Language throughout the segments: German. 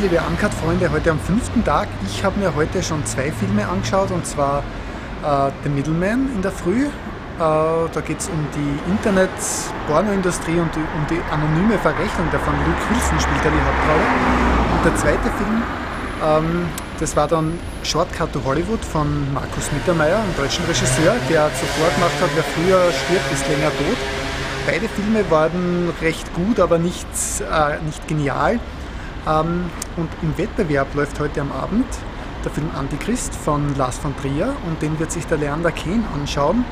liebe Uncut-Freunde, heute am fünften Tag. Ich habe mir heute schon zwei Filme angeschaut und zwar äh, The Middleman in der Früh. Äh, da geht es um die Internet-Pornoindustrie und die, um die anonyme Verrechnung davon. Luke Wilson spielt da die Hauptrolle. Und der zweite Film, ähm, das war dann Shortcut to Hollywood von Markus Mittermeier, einem deutschen Regisseur, der zuvor gemacht hat, wer früher stirbt, ist länger tot. Beide Filme waren recht gut, aber nicht, äh, nicht genial. Ähm, und im Wettbewerb läuft heute am Abend der Film Antichrist von Lars von Trier und den wird sich der Leander Kehn anschauen.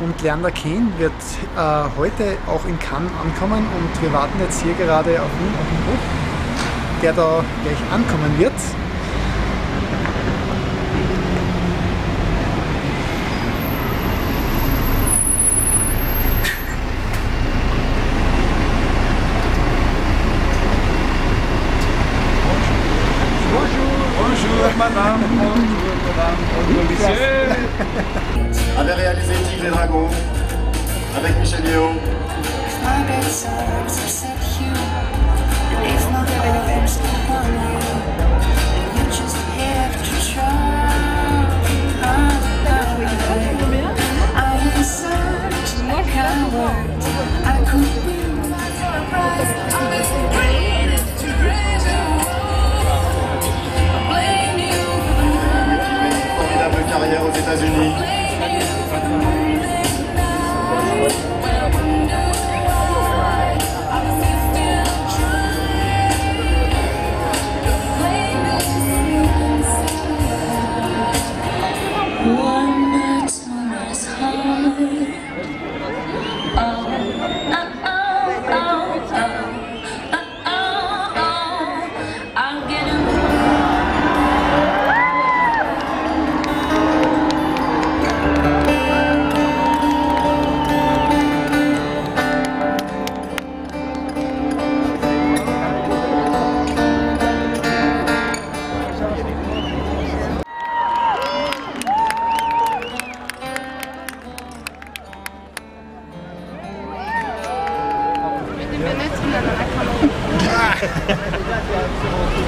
Und Leander Kehn wird äh, heute auch in Cannes ankommen und wir warten jetzt hier gerade auf ihn, auf den Hof, der da gleich ankommen wird. Avait réalisé Tigre et Dragon avec Michel Yeo.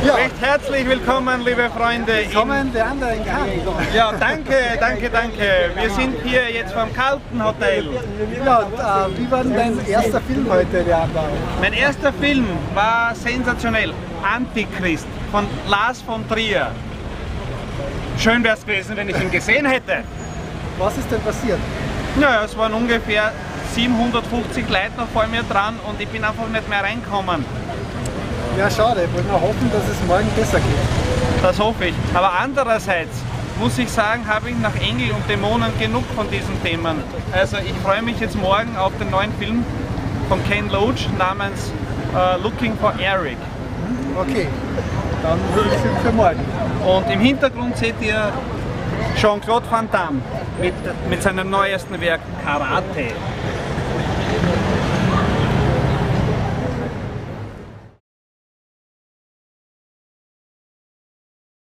Ja, Recht herzlich willkommen, liebe Freunde. in- kommen Leander in Cannes. Ja, danke, danke, danke. Wir sind hier jetzt vom Carlton Hotel. Ja, und, äh, wie war denn dein erster Film heute, Leander? Mein erster Film war sensationell. Antichrist von Lars von Trier. Schön wäre es gewesen, wenn ich ihn gesehen hätte. Was ist denn passiert? Naja, es waren ungefähr 750 Leute noch vor mir dran und ich bin einfach nicht mehr reingekommen. Ja, schade. Wollen wir hoffen, dass es morgen besser geht. Das hoffe ich. Aber andererseits muss ich sagen, habe ich nach Engel und Dämonen genug von diesen Themen. Also ich freue mich jetzt morgen auf den neuen Film von Ken Loach namens äh, Looking for Eric. Okay, dann viel für morgen. Und im Hintergrund seht ihr Jean-Claude Van Damme mit, mit seinem neuesten Werk Karate.